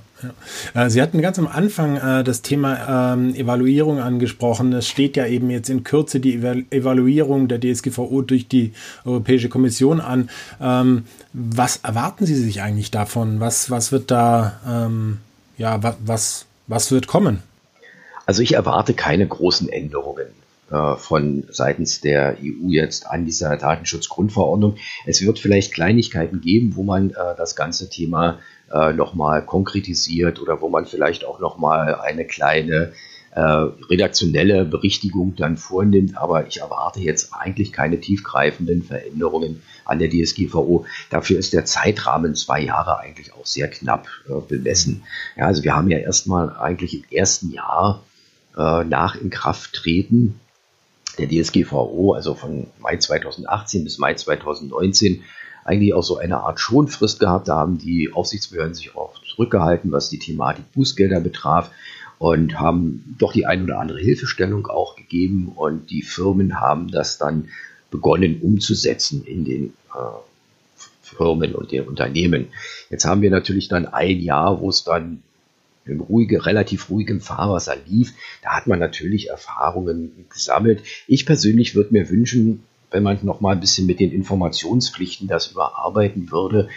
ja. Äh, Sie hatten ganz am Anfang äh, das Thema ähm, Evaluierung angesprochen. Es steht ja eben jetzt in Kürze die Evalu Evaluierung der DSGVO durch die Europäische Kommission an. Ähm, was erwarten Sie sich eigentlich davon? Was, was wird da, ähm, ja, was, was wird kommen? Also ich erwarte keine großen Änderungen. Äh, von seitens der EU jetzt an dieser Datenschutzgrundverordnung. Es wird vielleicht Kleinigkeiten geben, wo man äh, das ganze Thema äh, nochmal konkretisiert oder wo man vielleicht auch nochmal eine kleine äh, redaktionelle Berichtigung dann vornimmt. Aber ich erwarte jetzt eigentlich keine tiefgreifenden Veränderungen an der DSGVO. Dafür ist der Zeitrahmen zwei Jahre eigentlich auch sehr knapp äh, bemessen. Ja, also wir haben ja erstmal eigentlich im ersten Jahr äh, nach Inkrafttreten der DSGVO, also von Mai 2018 bis Mai 2019, eigentlich auch so eine Art Schonfrist gehabt. Da haben die Aufsichtsbehörden sich auch zurückgehalten, was die Thematik Bußgelder betraf und haben doch die ein oder andere Hilfestellung auch gegeben und die Firmen haben das dann begonnen umzusetzen in den äh, Firmen und den Unternehmen. Jetzt haben wir natürlich dann ein Jahr, wo es dann im ruhige, relativ ruhigem Fahrwasser lief. Da hat man natürlich Erfahrungen gesammelt. Ich persönlich würde mir wünschen, wenn man noch mal ein bisschen mit den Informationspflichten das überarbeiten würde.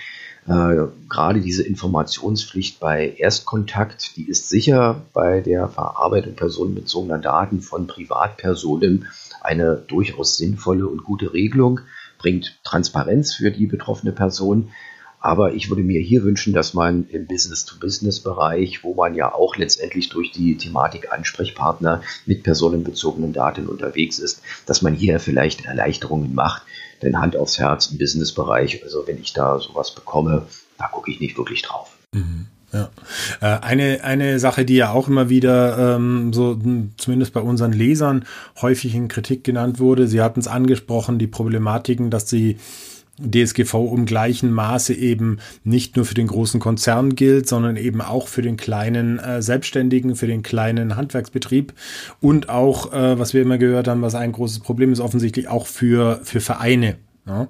Äh, gerade diese Informationspflicht bei Erstkontakt, die ist sicher bei der Verarbeitung personenbezogener Daten von Privatpersonen eine durchaus sinnvolle und gute Regelung, bringt Transparenz für die betroffene Person. Aber ich würde mir hier wünschen, dass man im Business-to-Business-Bereich, wo man ja auch letztendlich durch die Thematik Ansprechpartner mit personenbezogenen Daten unterwegs ist, dass man hier vielleicht Erleichterungen macht. Denn Hand aufs Herz im Business-Bereich, also wenn ich da sowas bekomme, da gucke ich nicht wirklich drauf. Mhm. Ja. Äh, eine, eine Sache, die ja auch immer wieder ähm, so zumindest bei unseren Lesern häufig in Kritik genannt wurde, Sie hatten es angesprochen, die Problematiken, dass sie DSGVO im gleichen Maße eben nicht nur für den großen Konzern gilt, sondern eben auch für den kleinen äh, Selbstständigen, für den kleinen Handwerksbetrieb und auch, äh, was wir immer gehört haben, was ein großes Problem ist, offensichtlich auch für, für Vereine. Ja?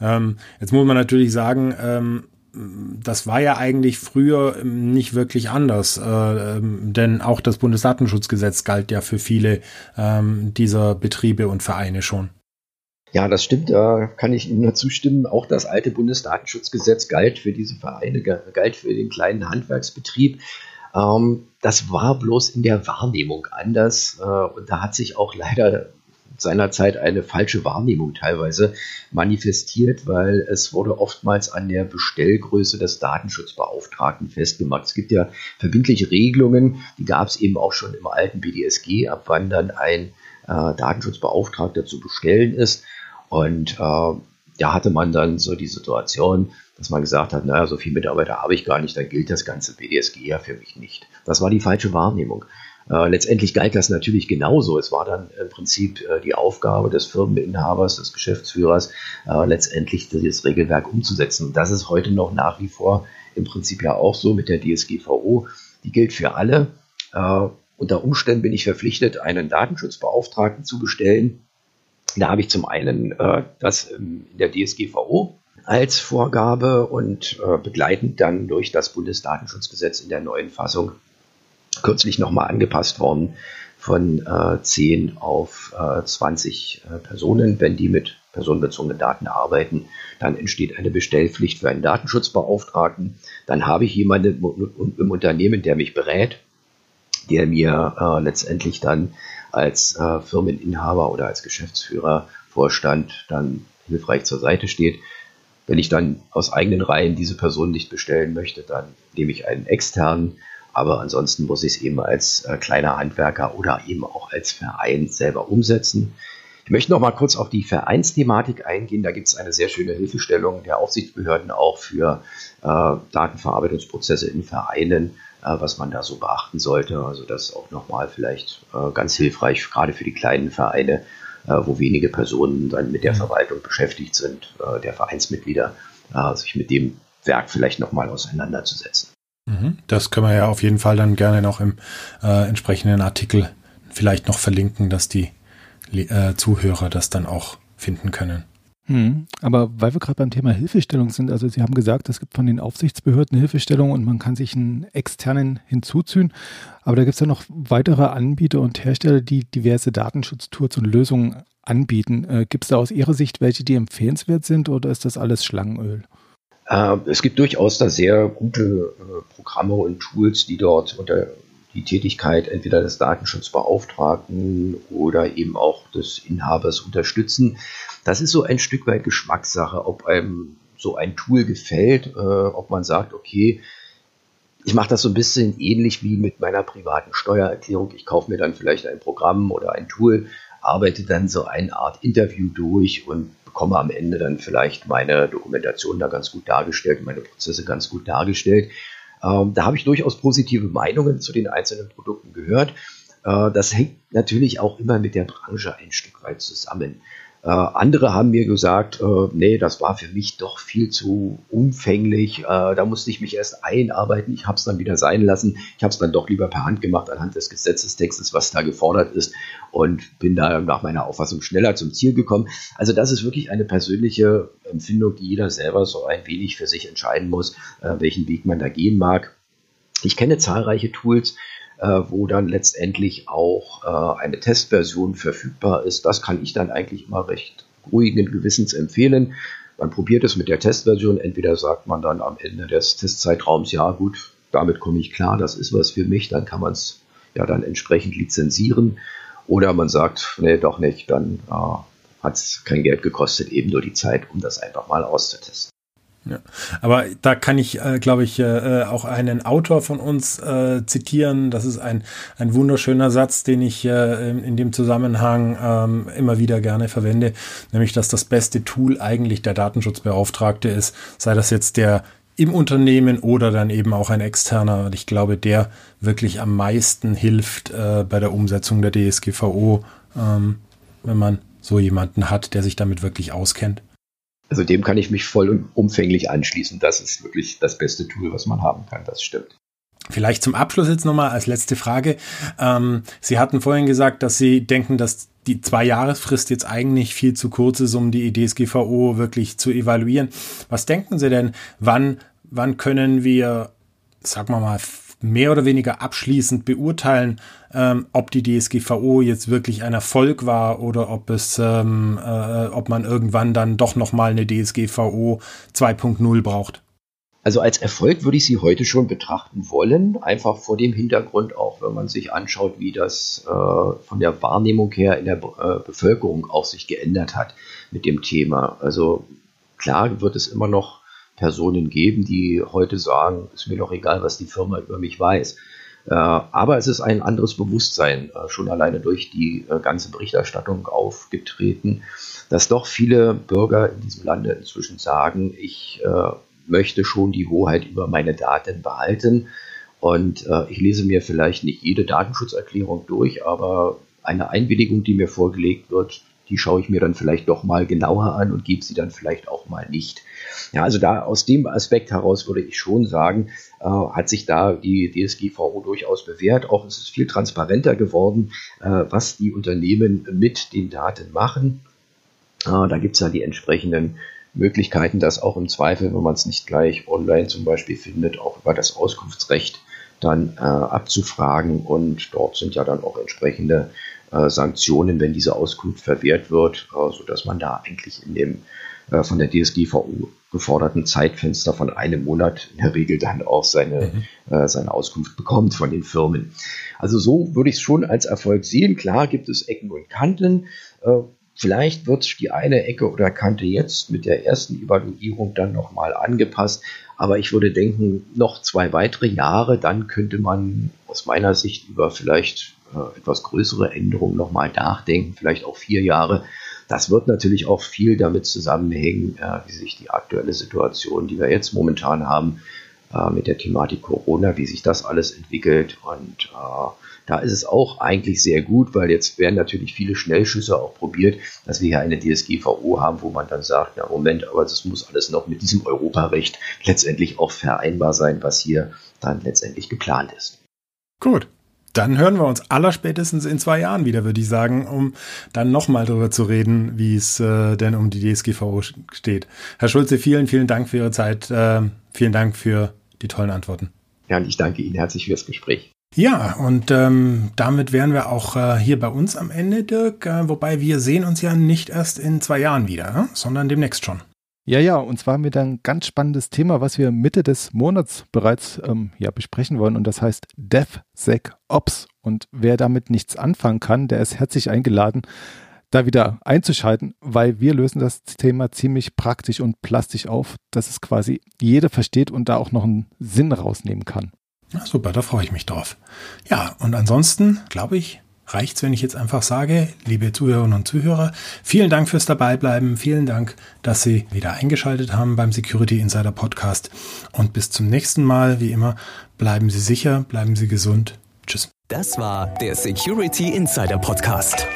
Ähm, jetzt muss man natürlich sagen, ähm, das war ja eigentlich früher nicht wirklich anders, äh, ähm, denn auch das Bundesdatenschutzgesetz galt ja für viele ähm, dieser Betriebe und Vereine schon. Ja, das stimmt, da kann ich Ihnen nur zustimmen. Auch das alte Bundesdatenschutzgesetz galt für diese Vereine, galt für den kleinen Handwerksbetrieb. Ähm, das war bloß in der Wahrnehmung anders äh, und da hat sich auch leider seinerzeit eine falsche Wahrnehmung teilweise manifestiert, weil es wurde oftmals an der Bestellgröße des Datenschutzbeauftragten festgemacht. Es gibt ja verbindliche Regelungen, die gab es eben auch schon im alten BDSG, ab wann dann ein äh, Datenschutzbeauftragter zu bestellen ist. Und äh, da hatte man dann so die Situation, dass man gesagt hat, naja, so viele Mitarbeiter habe ich gar nicht, dann gilt das ganze BDSG ja für mich nicht. Das war die falsche Wahrnehmung. Äh, letztendlich galt das natürlich genauso. Es war dann im Prinzip äh, die Aufgabe des Firmeninhabers, des Geschäftsführers, äh, letztendlich dieses Regelwerk umzusetzen. Und das ist heute noch nach wie vor im Prinzip ja auch so mit der DSGVO. Die gilt für alle. Äh, unter Umständen bin ich verpflichtet, einen Datenschutzbeauftragten zu bestellen. Da habe ich zum einen äh, das in der DSGVO als Vorgabe und äh, begleitend dann durch das Bundesdatenschutzgesetz in der neuen Fassung kürzlich nochmal angepasst worden von äh, 10 auf äh, 20 äh, Personen. Wenn die mit personenbezogenen Daten arbeiten, dann entsteht eine Bestellpflicht für einen Datenschutzbeauftragten. Dann habe ich jemanden im Unternehmen, der mich berät, der mir äh, letztendlich dann als äh, Firmeninhaber oder als Geschäftsführer, Vorstand dann hilfreich zur Seite steht. Wenn ich dann aus eigenen Reihen diese Person nicht bestellen möchte, dann nehme ich einen externen aber ansonsten muss ich es eben als äh, kleiner Handwerker oder eben auch als Verein selber umsetzen. Ich möchte noch mal kurz auf die Vereinsthematik eingehen. Da gibt es eine sehr schöne Hilfestellung der Aufsichtsbehörden auch für äh, Datenverarbeitungsprozesse in Vereinen, was man da so beachten sollte. Also das auch noch mal vielleicht äh, ganz hilfreich, gerade für die kleinen Vereine, äh, wo wenige Personen dann mit der mhm. Verwaltung beschäftigt sind, äh, der Vereinsmitglieder, sich mit dem Werk vielleicht noch mal auseinanderzusetzen. Mhm. Das können wir ja auf jeden Fall dann gerne noch im äh, entsprechenden Artikel vielleicht noch verlinken, dass die äh, Zuhörer das dann auch finden können. Hm, aber weil wir gerade beim Thema Hilfestellung sind, also Sie haben gesagt, es gibt von den Aufsichtsbehörden Hilfestellung und man kann sich einen externen hinzuziehen, aber da gibt es ja noch weitere Anbieter und Hersteller, die diverse Datenschutztools und Lösungen anbieten. Äh, gibt es da aus Ihrer Sicht welche, die empfehlenswert sind oder ist das alles Schlangenöl? Äh, es gibt durchaus da sehr gute äh, Programme und Tools, die dort unter die Tätigkeit entweder des Datenschutzbeauftragten oder eben auch des Inhabers unterstützen. Das ist so ein Stück weit Geschmackssache, ob einem so ein Tool gefällt, äh, ob man sagt, okay, ich mache das so ein bisschen ähnlich wie mit meiner privaten Steuererklärung. Ich kaufe mir dann vielleicht ein Programm oder ein Tool, arbeite dann so eine Art Interview durch und bekomme am Ende dann vielleicht meine Dokumentation da ganz gut dargestellt, meine Prozesse ganz gut dargestellt. Ähm, da habe ich durchaus positive Meinungen zu den einzelnen Produkten gehört. Äh, das hängt natürlich auch immer mit der Branche ein Stück weit zusammen. Äh, andere haben mir gesagt, äh, nee, das war für mich doch viel zu umfänglich. Äh, da musste ich mich erst einarbeiten. Ich habe es dann wieder sein lassen. Ich habe es dann doch lieber per Hand gemacht anhand des Gesetzestextes, was da gefordert ist und bin da nach meiner Auffassung schneller zum Ziel gekommen. Also das ist wirklich eine persönliche Empfindung, die jeder selber so ein wenig für sich entscheiden muss, äh, welchen Weg man da gehen mag. Ich kenne zahlreiche Tools, wo dann letztendlich auch äh, eine Testversion verfügbar ist. Das kann ich dann eigentlich immer recht ruhigen Gewissens empfehlen. Man probiert es mit der Testversion. Entweder sagt man dann am Ende des Testzeitraums, ja gut, damit komme ich klar, das ist was für mich, dann kann man es ja dann entsprechend lizenzieren. Oder man sagt, nee, doch nicht, dann äh, hat es kein Geld gekostet, eben nur die Zeit, um das einfach mal auszutesten. Ja. Aber da kann ich, äh, glaube ich, äh, äh, auch einen Autor von uns äh, zitieren. Das ist ein, ein wunderschöner Satz, den ich äh, in, in dem Zusammenhang ähm, immer wieder gerne verwende, nämlich, dass das beste Tool eigentlich der Datenschutzbeauftragte ist, sei das jetzt der im Unternehmen oder dann eben auch ein externer. Und ich glaube, der wirklich am meisten hilft äh, bei der Umsetzung der DSGVO, ähm, wenn man so jemanden hat, der sich damit wirklich auskennt. Also dem kann ich mich voll und umfänglich anschließen. Das ist wirklich das beste Tool, was man haben kann. Das stimmt. Vielleicht zum Abschluss jetzt nochmal als letzte Frage. Ähm, Sie hatten vorhin gesagt, dass Sie denken, dass die Zwei-Jahresfrist jetzt eigentlich viel zu kurz ist, um die DSGVO wirklich zu evaluieren. Was denken Sie denn, wann, wann können wir, sagen wir mal, mehr oder weniger abschließend beurteilen, ähm, ob die DSGVO jetzt wirklich ein Erfolg war oder ob es, ähm, äh, ob man irgendwann dann doch noch mal eine DSGVO 2.0 braucht. Also als Erfolg würde ich sie heute schon betrachten wollen, einfach vor dem Hintergrund auch, wenn man sich anschaut, wie das äh, von der Wahrnehmung her in der äh, Bevölkerung auch sich geändert hat mit dem Thema. Also klar wird es immer noch Personen geben, die heute sagen, ist mir doch egal, was die Firma über mich weiß. Äh, aber es ist ein anderes Bewusstsein, äh, schon alleine durch die äh, ganze Berichterstattung aufgetreten, dass doch viele Bürger in diesem Lande inzwischen sagen, ich möchte schon die Hoheit über meine Daten behalten. Und ich lese mir vielleicht nicht jede Datenschutzerklärung durch, aber eine Einwilligung, die mir vorgelegt wird, die schaue ich mir dann vielleicht doch mal genauer an und gebe sie dann vielleicht auch mal nicht. Ja, also da aus dem Aspekt heraus würde ich schon sagen, äh, hat sich da die DSGVO durchaus bewährt. Auch es ist viel transparenter geworden, äh, was die Unternehmen mit den Daten machen. Äh, da gibt es ja die entsprechenden Möglichkeiten, das auch im Zweifel, wenn man es nicht gleich online zum Beispiel findet, auch über das Auskunftsrecht dann äh, abzufragen. Und dort sind ja dann auch entsprechende Sanktionen, wenn diese Auskunft verwehrt wird, äh, sodass man da eigentlich in dem äh, von der DSGVO geforderten Zeitfenster von einem Monat in der Regel dann auch seine, mhm. äh, seine Auskunft bekommt von den Firmen. Also so würde ich es schon als Erfolg sehen. Klar gibt es Ecken und Kanten. Äh, vielleicht wird die eine Ecke oder Kante jetzt mit der ersten Evaluierung dann nochmal angepasst. Aber ich würde denken, noch zwei weitere Jahre, dann könnte man aus meiner Sicht über vielleicht äh, etwas größere Änderungen nochmal nachdenken, vielleicht auch vier Jahre. Das wird natürlich auch viel damit zusammenhängen, äh, wie sich die aktuelle Situation, die wir jetzt momentan haben, äh, mit der Thematik Corona, wie sich das alles entwickelt. Und da ist es auch eigentlich sehr gut, weil jetzt werden natürlich viele Schnellschüsse auch probiert, dass wir hier eine DSGVO haben, wo man dann sagt, na Moment, aber das muss alles noch mit diesem Europarecht letztendlich auch vereinbar sein, was hier dann letztendlich geplant ist. Gut, dann hören wir uns allerspätestens in zwei Jahren wieder, würde ich sagen, um dann nochmal darüber zu reden, wie es äh, denn um die DSGVO steht. Herr Schulze, vielen, vielen Dank für Ihre Zeit. Äh, vielen Dank für die tollen Antworten. Ja, und ich danke Ihnen herzlich fürs Gespräch. Ja, und ähm, damit wären wir auch äh, hier bei uns am Ende, Dirk. Äh, wobei wir sehen uns ja nicht erst in zwei Jahren wieder, ne? sondern demnächst schon. Ja, ja, und zwar mit ein ganz spannendes Thema, was wir Mitte des Monats bereits ähm, ja, besprechen wollen, und das heißt DevSecOps. Und wer damit nichts anfangen kann, der ist herzlich eingeladen, da wieder einzuschalten, weil wir lösen das Thema ziemlich praktisch und plastisch auf, dass es quasi jeder versteht und da auch noch einen Sinn rausnehmen kann. Ja, super, da freue ich mich drauf. Ja, und ansonsten, glaube ich, reicht's, wenn ich jetzt einfach sage, liebe Zuhörerinnen und Zuhörer, vielen Dank fürs Dabeibleiben, vielen Dank, dass Sie wieder eingeschaltet haben beim Security Insider Podcast und bis zum nächsten Mal, wie immer, bleiben Sie sicher, bleiben Sie gesund. Tschüss. Das war der Security Insider Podcast.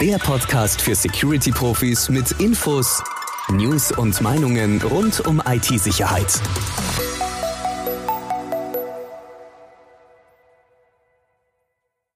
Der Podcast für Security-Profis mit Infos, News und Meinungen rund um IT-Sicherheit.